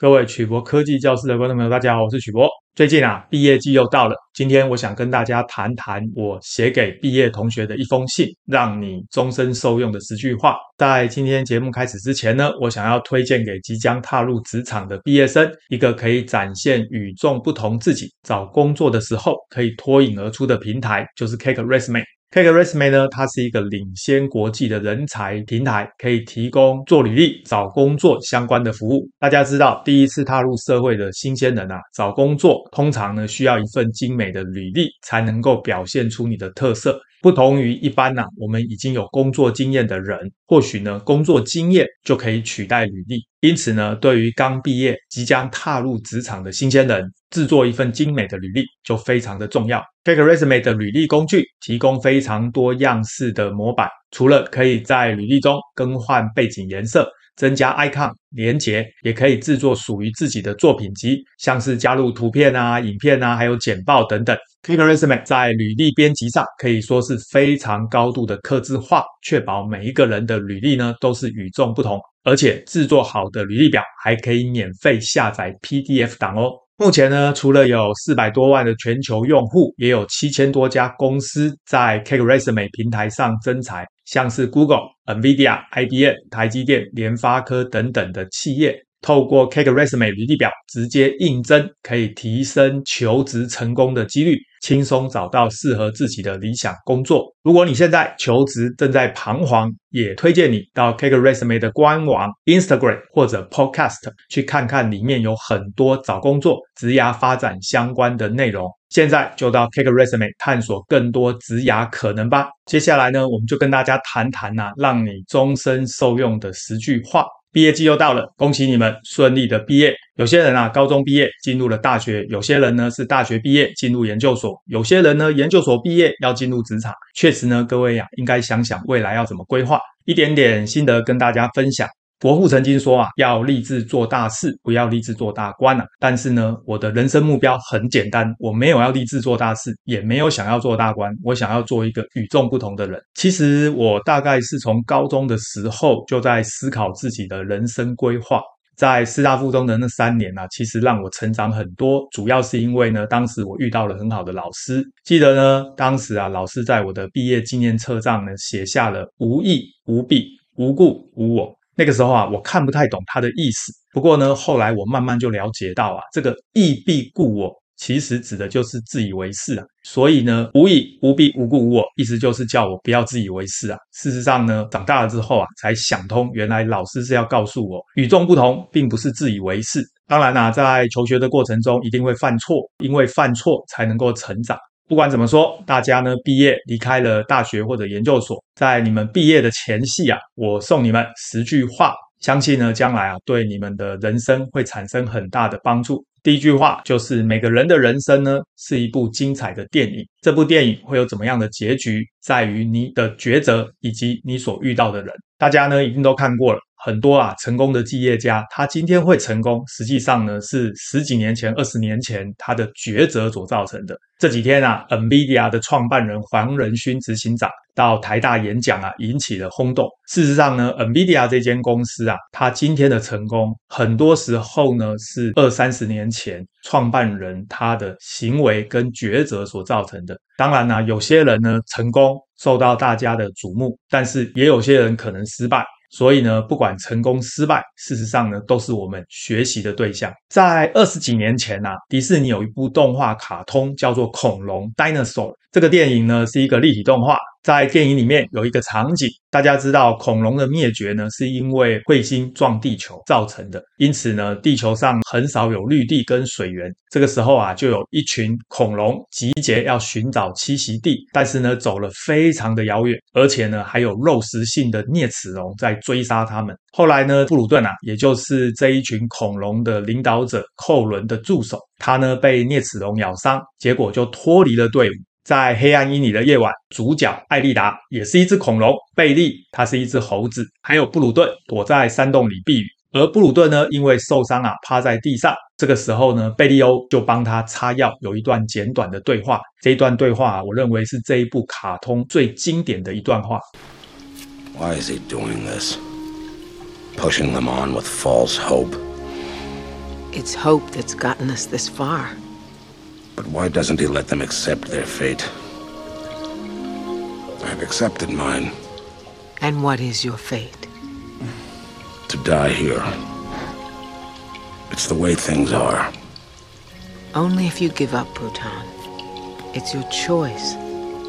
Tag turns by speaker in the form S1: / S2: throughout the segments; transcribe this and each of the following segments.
S1: 各位曲博科技教室的观众朋友，大家好，我是曲博。最近啊，毕业季又到了，今天我想跟大家谈谈我写给毕业同学的一封信，让你终身受用的十句话。在今天节目开始之前呢，我想要推荐给即将踏入职场的毕业生一个可以展现与众不同自己、找工作的时候可以脱颖而出的平台，就是 Cake Resume。Kerasme 呢，它是一个领先国际的人才平台，可以提供做履历、找工作相关的服务。大家知道第一次踏入社会的新鲜人啊，找工作通常呢需要一份精美的履历才能够表现出你的特色。不同于一般啊，我们已经有工作经验的人，或许呢工作经验就可以取代履历。因此呢，对于刚毕业即将踏入职场的新鲜人。制作一份精美的履历就非常的重要。Kickresume 的履历工具提供非常多样式的模板，除了可以在履历中更换背景颜色、增加 icon、连结，也可以制作属于自己的作品集，像是加入图片啊、影片啊，还有简报等等。Kickresume 在履历编辑上可以说是非常高度的刻字化，确保每一个人的履历呢都是与众不同。而且制作好的履历表还可以免费下载 PDF 档哦。目前呢除了有四百多万的全球用户也有七千多家公司在 keraser 平台上增材像是 google nvidia ibm 台积电联发科等等的企业。透过 Cake Resume 履历表直接应征，可以提升求职成功的几率，轻松找到适合自己的理想工作。如果你现在求职正在彷徨，也推荐你到 Cake Resume 的官网、Instagram 或者 Podcast 去看看，里面有很多找工作、职涯发展相关的内容。现在就到 Cake Resume 探索更多职涯可能吧。接下来呢，我们就跟大家谈谈啊，让你终身受用的十句话。毕业季又到了恭喜你们顺利的毕业。有些人啊高中毕业进入了大学有些人呢是大学毕业进入研究所有些人呢研究所毕业要进入职场确实呢各位呀应该想想未来要怎么规划一点点心得跟大家分享。国父曾经说啊，要立志做大事，不要立志做大官啊。但是呢，我的人生目标很简单，我没有要立志做大事，也没有想要做大官，我想要做一个与众不同的人。其实我大概是从高中的时候就在思考自己的人生规划。在师大附中的那三年呢、啊，其实让我成长很多，主要是因为呢，当时我遇到了很好的老师。记得呢，当时啊，老师在我的毕业纪念册上呢，写下了“无益、无弊、无故、无我、那个时候啊，我看不太懂他的意思。不过呢，后来我慢慢就了解到啊，这个“易必固我”其实指的就是自以为是啊。所以呢，无以无必无故无我，意思就是叫我不要自以为是啊。事实上呢，长大了之后啊，才想通，原来老师是要告诉我，与众不同并不是自以为是。当然啦，在求学的过程中，一定会犯错，因为犯错才能够成长。不管怎么说大家呢毕业离开了大学或者研究所在你们毕业的前夕啊我送你们十句话相信呢将来啊对你们的人生会产生很大的帮助。第一句话就是每个人的人生呢是一部精彩的电影。这部电影会有怎么样的结局在于你的抉择以及你所遇到的人。大家呢一定都看过了很多啊成功的企业家他今天会成功实际上呢是十几年前二十年前他的抉择所造成的。这几天啊 nvidia 的创办人黄仁勋执行长到台大演讲啊引起了轰动。事实上呢 nvidia 这间公司啊他今天的成功很多时候呢是二三十年前创办人他的行为跟抉择所造成的。当然啦有些人呢成功受到大家的瞩目但是也有些人可能失败所以呢不管成功失败事实上呢都是我们学习的对象。在二十几年前呐迪士尼有一部动画卡通叫做恐龙 dinosaur 这个电影呢是一个立体动画在电影里面有一个场景，大家知道恐龙的灭绝呢，是因为彗星撞地球造成的。因此呢，地球上很少有绿地跟水源。这个时候啊，就有一群恐龙集结，要寻找栖息地。但是呢，走了非常的遥远，而且呢，还有肉食性的啮齿龙在追杀他们。后来呢，布鲁顿啊，也就是这一群恐龙的领导者寇伦的助手，他呢，被啮齿龙咬伤，结果就脱离了队伍。在黑暗阴影的夜晚主角艾丽达也是一只恐龙贝利它是一只猴子还有布鲁顿躲在山洞里避雨。而布鲁顿呢因为受伤啊趴在地上这个时候呢贝利欧就帮他擦药有一段简短的对话这一段对话我认为是这一部卡通最经典的一段
S2: 话。Why is he doing this? Pushing them on with false hope. It's hope that's gotten us this far.
S3: But why doesn't he let them accept their fate? I've accepted mine.
S2: And what is your fate?
S3: To die here. It's the way things are.
S2: Only if you give up, Bhutan. It's your choice,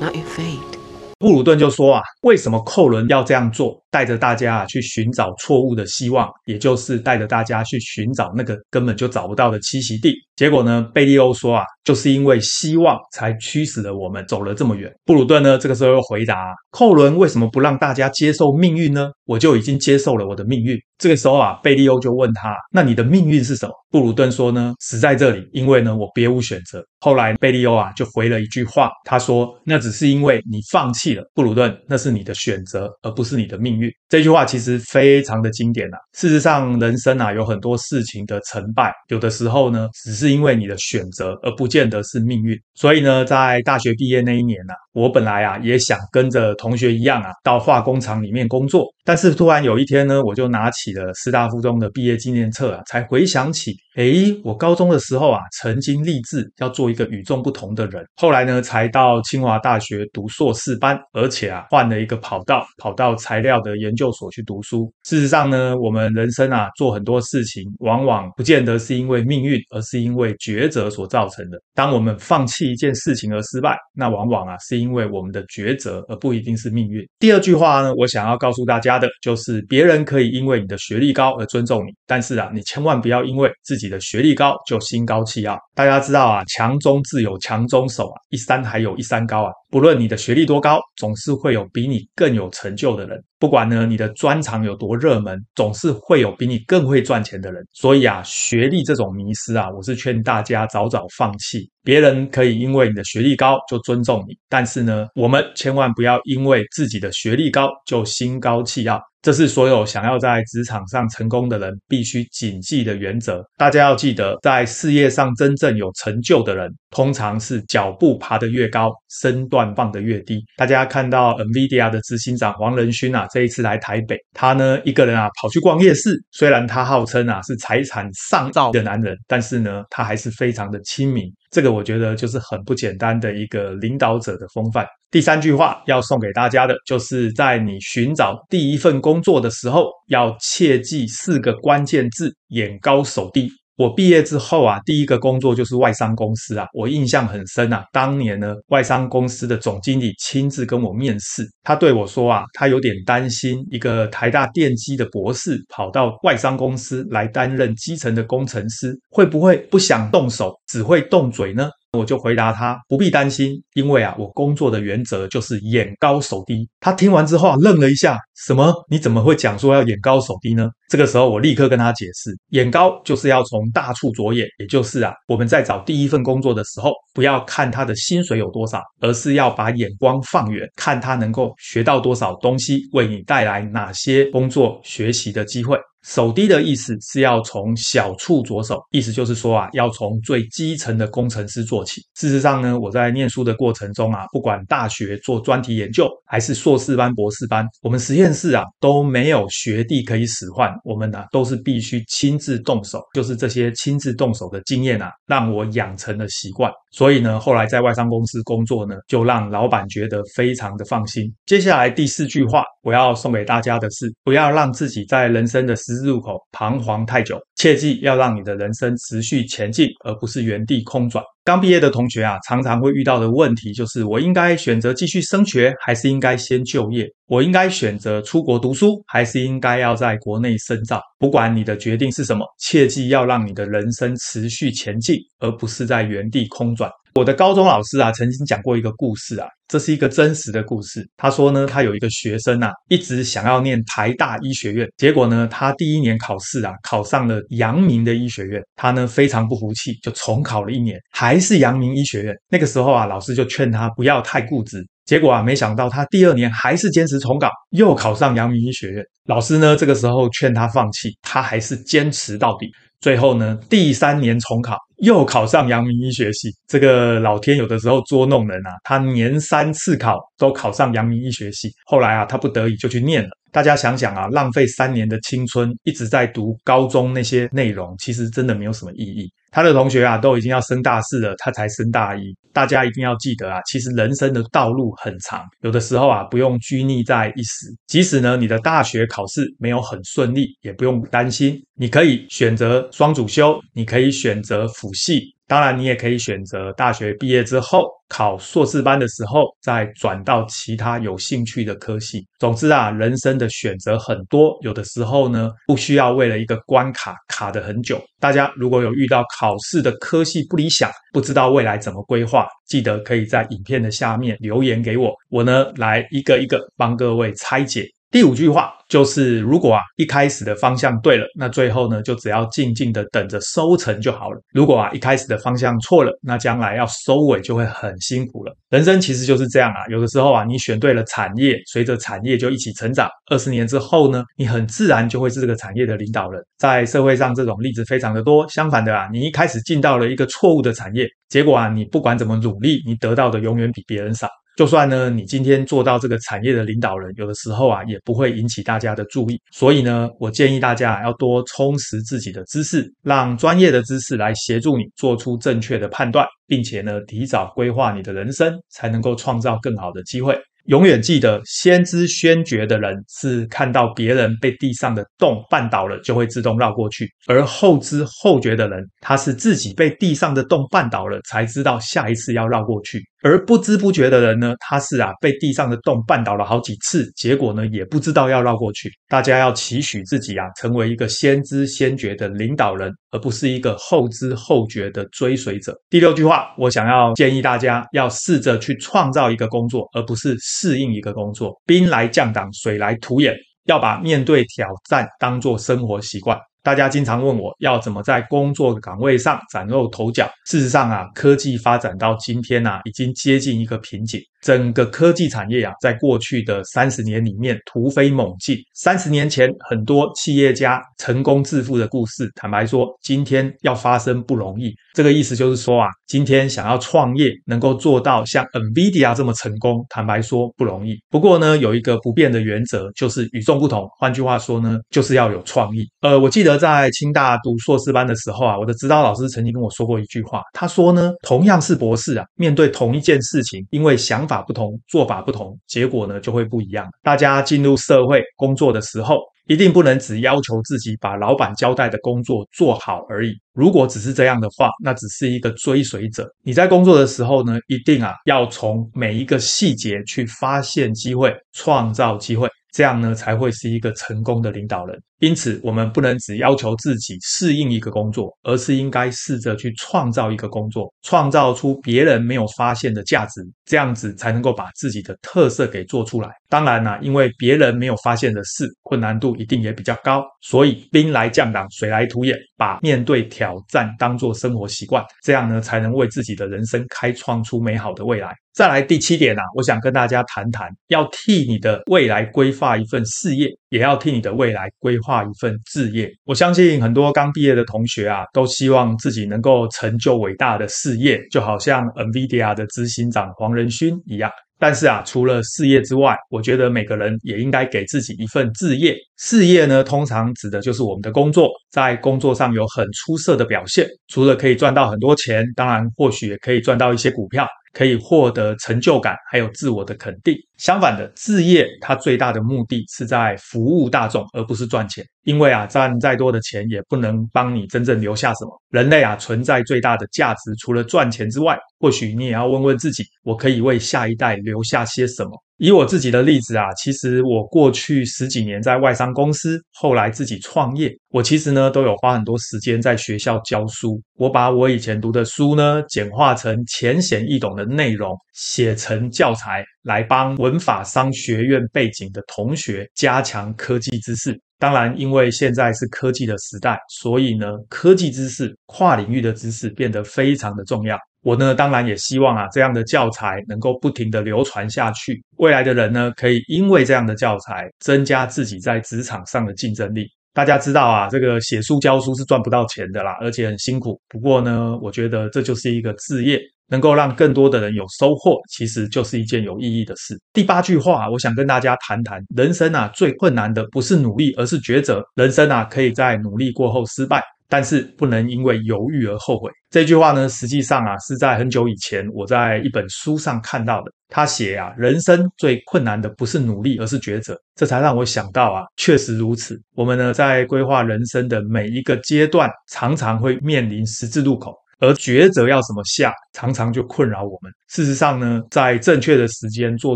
S2: not your fate.
S1: 布鲁顿就说啊，为什么寇伦要这样做？ 带着大家去寻找错误的希望，也就是带着大家去寻找那个根本就找不到的栖息地。结果呢，贝利欧说啊，就是因为希望才驱使了我们走了这么远。布鲁顿呢，这个时候又回答啊，寇伦为什么不让大家接受命运呢？我就已经接受了我的命运。这个时候啊，贝利欧就问他，那你的命运是什么？布鲁顿说呢，死在这里，因为呢，我别无选择。后来贝利欧啊就回了一句话，他说，那只是因为你放弃了。布鲁顿，那是你的选择，而不是你的命运。这句话其实非常的经典啊。事实上，人生啊有很多事情的成败，有的时候呢，只是因为你的选择，而不见得是命运。所以呢，在大学毕业那一年啊，我本来啊也想跟着同学一样啊，到化工厂里面工作。但是突然有一天呢，我就拿起了师大附中的毕业纪念册啊，才回想起，诶，我高中的时候啊，曾经立志要做一个与众不同的人。后来呢，才到清华大学读硕士班。而且啊，换了一个跑道，跑到材料的研究所去读书。事实上呢，我们人生啊，做很多事情，往往不见得是因为命运，而是因为抉择所造成的。当我们放弃一件事情而失败，那往往啊，是因因为我们的抉择，而不一定是命运。第二句话呢，我想要告诉大家的就是，别人可以因为你的学历高而尊重你，但是啊，你千万不要因为自己的学历高就心高气傲。大家知道啊，强中自有强中手啊，一山还有一山高啊。不论你的学历多高，总是会有比你更有成就的人。不管呢，你的专长有多热门，总是会有比你更会赚钱的人。所以啊，学历这种迷失啊，我是劝大家早早放弃。别人可以因为你的学历高就尊重你，但是呢，我们千万不要因为自己的学历高就心高气傲。这是所有想要在职场上成功的人必须谨记的原则。大家要记得，在事业上真正有成就的人，通常是脚步爬得越高，身段放得越低。大家看到 NVIDIA 的执行长黄仁勋啊，这一次来台北，他呢一个人啊跑去逛夜市。虽然他号称啊是财产上兆的男人，但是呢，他还是非常的亲民。这个我觉得就是很不简单的一个领导者的风范。第三句话要送给大家的，就是在你寻找第一份工作的时候，要切记四个关键字：眼高手低。我毕业之后啊，第一个工作就是外商公司啊，我印象很深啊。当年呢，外商公司的总经理亲自跟我面试，他对我说啊，他有点担心一个台大电机的博士跑到外商公司来担任基层的工程师，会不会不想动手，只会动嘴呢？我就回答他不必担心，因为啊，我工作的原则就是眼高手低。他听完之后啊，愣了一下，什么？你怎么会讲说要眼高手低呢？这个时候我立刻跟他解释，眼高就是要从大处着眼，也就是啊，我们在找第一份工作的时候，不要看他的薪水有多少，而是要把眼光放远，看他能够学到多少东西，为你带来哪些工作学习的机会。手低的意思是要从小处着手，意思就是说啊，要从最基层的工程师做起。事实上呢，我在念书的过程中啊，不管大学做专题研究，还是硕士班、博士班，我们实验室啊都没有学弟可以使唤，我们呢、啊、都是必须亲自动手。就是这些亲自动手的经验啊，让我养成了习惯。所以呢，后来在外商公司工作呢，就让老板觉得非常的放心。接下来第四句话，我要送给大家的是，不要让自己在人生的十字路口彷徨太久，切记要让你的人生持续前进，而不是原地空转。刚毕业的同学啊，常常会遇到的问题就是：我应该选择继续升学，还是应该先就业？我应该选择出国读书，还是应该要在国内深造？不管你的决定是什么，切记要让你的人生持续前进，而不是在原地空转。我的高中老师啊，曾经讲过一个故事啊，这是一个真实的故事。他说呢，他有一个学生啊，一直想要念台大医学院，结果呢，他第一年考试啊，考上了阳明的医学院。他呢，非常不服气，就重考了一年，还是阳明医学院。那个时候啊，老师就劝他不要太固执。结果啊，没想到他第二年还是坚持重考，又考上阳明医学院。老师呢，这个时候劝他放弃，他还是坚持到底。最后呢，第三年重考，又考上阳明医学系。这个老天有的时候捉弄人啊，他年三次考都考上阳明医学系。后来啊，他不得已就去念了。大家想想啊，浪费三年的青春一直在读高中那些内容，其实真的没有什么意义。他的同学啊，都已经要升大四了，他才升大一。大家一定要记得啊，其实人生的道路很长，有的时候啊，不用拘泥在一时。即使呢，你的大学考试没有很顺利，也不用担心，你可以选择双主修，你可以选择辅系。当然，你也可以选择大学毕业之后考硕士班的时候，再转到其他有兴趣的科系。总之啊，人生的选择很多，有的时候呢，不需要为了一个关卡卡得很久。大家如果有遇到考试的科系不理想，不知道未来怎么规划，记得可以在影片的下面留言给我，我呢来一个一个帮各位拆解。第五句话就是，如果啊一开始的方向对了，那最后呢就只要静静的等着收成就好了。如果啊一开始的方向错了，那将来要收尾就会很辛苦了。人生其实就是这样啊，有的时候啊你选对了产业，随着产业就一起成长。二十年之后呢，你很自然就会是这个产业的领导人。在社会上这种例子非常的多。相反的啊，你一开始进到了一个错误的产业，结果啊你不管怎么努力，你得到的永远比别人少。就算呢，你今天做到这个产业的领导人，有的时候啊，也不会引起大家的注意。所以呢，我建议大家要多充实自己的知识，让专业的知识来协助你做出正确的判断，并且呢，提早规划你的人生，才能够创造更好的机会。永远记得，先知先觉的人是看到别人被地上的洞绊倒了，就会自动绕过去；而后知后觉的人，他是自己被地上的洞绊倒了，才知道下一次要绕过去。而不知不觉的人呢，他是啊被地上的洞绊倒了好几次，结果呢也不知道要绕过去。大家要期许自己啊，成为一个先知先觉的领导人，而不是一个后知后觉的追随者。第六句话，我想要建议大家要试着去创造一个工作，而不是适应一个工作。兵来将挡，水来土掩，要把面对挑战当作生活习惯。大家经常问我要怎么在工作岗位上崭露头角。事实上啊，科技发展到今天啊，已经接近一个瓶颈。整个科技产业啊，在过去的三十年里面突飞猛进。三十年前，很多企业家成功致富的故事，坦白说，今天要发生不容易。这个意思就是说啊，今天想要创业，能够做到像 NVIDIA 这么成功，坦白说不容易。不过呢，有一个不变的原则，就是与众不同。换句话说呢，就是要有创意。呃，我记得在清大读硕士班的时候啊，我的指导老师曾经跟我说过一句话，他说呢，同样是博士啊，面对同一件事情，因为想法。不同，做法不同，结果呢就会不一样。大家进入社会工作的时候，一定不能只要求自己把老板交代的工作做好而已。如果只是这样的话，那只是一个追随者。你在工作的时候呢，一定啊要从每一个细节去发现机会，创造机会。这样呢，才会是一个成功的领导人。因此，我们不能只要求自己适应一个工作，而是应该试着去创造一个工作，创造出别人没有发现的价值，这样子才能够把自己的特色给做出来。当然啦，因为别人没有发现的事，困难度一定也比较高。所以，兵来将挡，水来土掩，把面对挑战当作生活习惯，这样呢，才能为自己的人生开创出美好的未来。再来第七点啊，我想跟大家谈谈，要替你的未来规划一份事业，也要替你的未来规划一份志业。我相信很多刚毕业的同学啊，都希望自己能够成就伟大的事业，就好像 NVIDIA 的执行长黄仁勋一样。但是啊，除了事业之外，我觉得每个人也应该给自己一份置业。事业呢，通常指的就是我们的工作，在工作上有很出色的表现，除了可以赚到很多钱，当然或许也可以赚到一些股票。可以获得成就感，还有自我的肯定。相反的，志业它最大的目的是在服务大众，而不是赚钱。因为啊，赚再多的钱也不能帮你真正留下什么。人类啊，存在最大的价值，除了赚钱之外，或许你也要问问自己：我可以为下一代留下些什么？以我自己的例子啊，其实我过去十几年在外商公司，后来自己创业，我其实呢都有花很多时间在学校教书。我把我以前读的书呢，简化成浅显易懂的内容，写成教材，来帮文法商学院背景的同学加强科技知识。当然，因为现在是科技的时代，所以呢，科技知识、跨领域的知识变得非常的重要。我呢，当然也希望啊，这样的教材能够不停地流传下去。未来的人呢，可以因为这样的教材增加自己在职场上的竞争力。大家知道啊，这个写书教书是赚不到钱的啦，而且很辛苦。不过呢，我觉得这就是一个置业，能够让更多的人有收获，其实就是一件有意义的事。第八句话，我想跟大家谈谈，人生啊，最困难的不是努力，而是抉择。人生啊，可以在努力过后失败。但是不能因为犹豫而后悔。这句话呢，实际上啊是在很久以前我在一本书上看到的。他写啊，人生最困难的不是努力，而是抉择。这才让我想到啊，确实如此。我们呢在规划人生的每一个阶段，常常会面临十字路口。而抉择要怎么下，常常就困扰我们。事实上呢，在正确的时间做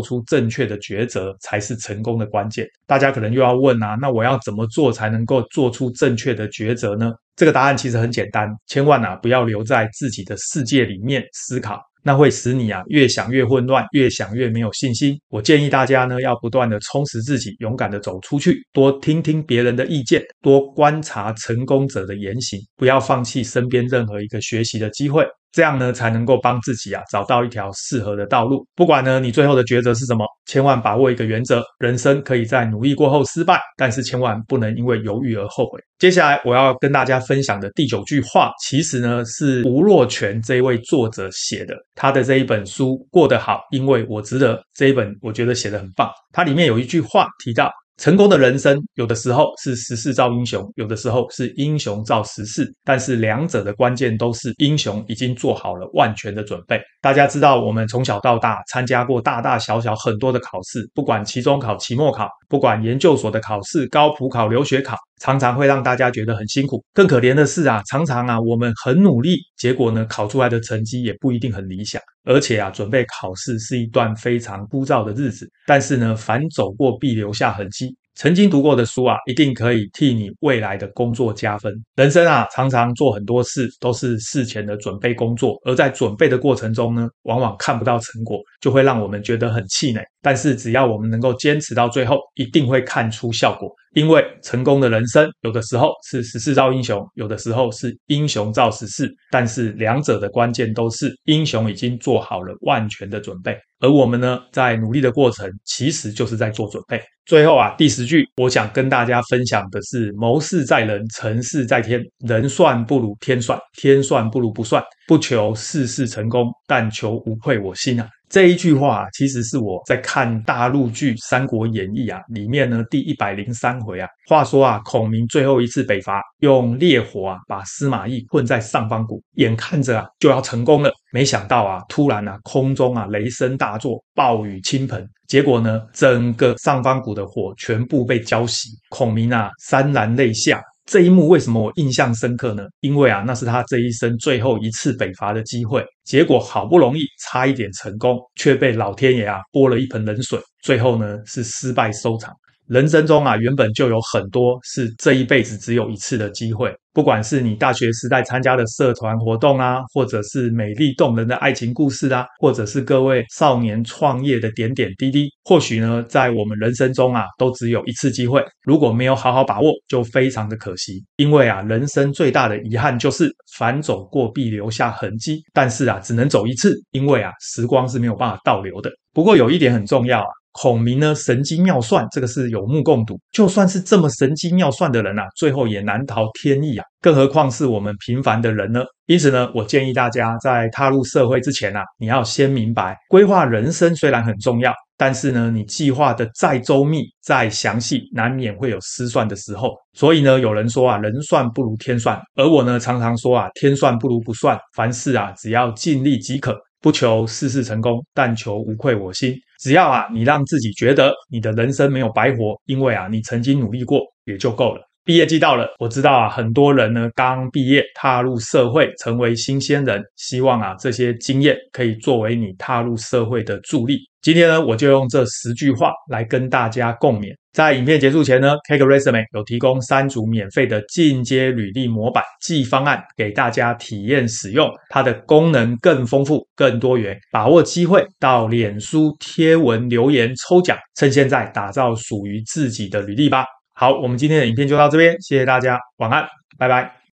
S1: 出正确的抉择，才是成功的关键。大家可能又要问啊，那我要怎么做才能够做出正确的抉择呢？这个答案其实很简单，千万啊不要留在自己的世界里面思考。那会使你啊越想越混乱，越想越没有信心。我建议大家呢要不断的充实自己，勇敢的走出去，多听听别人的意见，多观察成功者的言行，不要放弃身边任何一个学习的机会。这样呢，才能够帮自己啊找到一条适合的道路。不管呢你最后的抉择是什么，千万把握一个原则：人生可以在努力过后失败，但是千万不能因为犹豫而后悔。接下来我要跟大家分享的第九句话，其实呢是吴若权这一位作者写的。他的这一本书《过得好，因为我值得》这一本，我觉得写得很棒。它里面有一句话提到。成功的人生，有的时候是时势造英雄，有的时候是英雄造时势。但是两者的关键都是英雄已经做好了万全的准备。大家知道，我们从小到大参加过大大小小很多的考试，不管期中考、期末考，不管研究所的考试、高普考、留学考，常常会让大家觉得很辛苦。更可怜的是啊，常常啊，我们很努力，结果呢，考出来的成绩也不一定很理想。而且啊，准备考试是一段非常枯燥的日子。但是呢，凡走过必留下痕迹。曾经读过的书啊，一定可以替你未来的工作加分。人生啊，常常做很多事都是事前的准备工作，而在准备的过程中呢，往往看不到成果，就会让我们觉得很气馁。但是只要我们能够坚持到最后，一定会看出效果。因为成功的人生，有的时候是时势造英雄，有的时候是英雄造时势。但是两者的关键都是英雄已经做好了万全的准备，而我们呢，在努力的过程，其实就是在做准备。最后啊，第十句，我想跟大家分享的是：谋事在人，成事在天。人算不如天算，天算不如不算。不求事事成功，但求无愧我心啊。这一句话，其实是我在看大陆剧《三国演义》啊里面呢第一百零三回啊。话说啊，孔明最后一次北伐，用烈火啊把司马懿困在上方谷，眼看着啊就要成功了，没想到啊突然啊空中啊雷声大作，暴雨倾盆，结果呢整个上方谷的火全部被浇熄，孔明啊潸然泪下。这一幕为什么我印象深刻呢？因为啊，那是他这一生最后一次北伐的机会，结果好不容易差一点成功，却被老天爷啊泼了一盆冷水，最后呢是失败收场。人生中啊，原本就有很多是这一辈子只有一次的机会。不管是你大学时代参加的社团活动啊，或者是美丽动人的爱情故事啊，或者是各位少年创业的点点滴滴，或许呢，在我们人生中啊，都只有一次机会。如果没有好好把握，就非常的可惜。因为啊，人生最大的遗憾就是凡走过必留下痕迹，但是啊，只能走一次，因为啊，时光是没有办法倒流的。不过有一点很重要啊。孔明呢，神机妙算，这个是有目共睹。就算是这么神机妙算的人啊，最后也难逃天意啊，更何况是我们平凡的人呢？因此呢，我建议大家在踏入社会之前啊，你要先明白，规划人生虽然很重要，但是呢，你计划的再周密、再详细，难免会有失算的时候。所以呢，有人说啊，人算不如天算，而我呢，常常说啊，天算不如不算，凡事啊，只要尽力即可。不求事事成功，但求无愧我心。只要啊，你让自己觉得你的人生没有白活，因为啊，你曾经努力过，也就够了。毕业季到了，我知道啊，很多人呢刚毕业踏入社会，成为新鲜人，希望啊这些经验可以作为你踏入社会的助力。今天呢，我就用这十句话来跟大家共勉。在影片结束前呢，CakeResume 有提供三组免费的进阶履历模板记方案给大家体验使用，它的功能更丰富、更多元。把握机会到脸书贴文留言抽奖，趁现在打造属于自己的履历吧。好，我们今天的影片就到这边，谢谢大家，晚安，拜拜。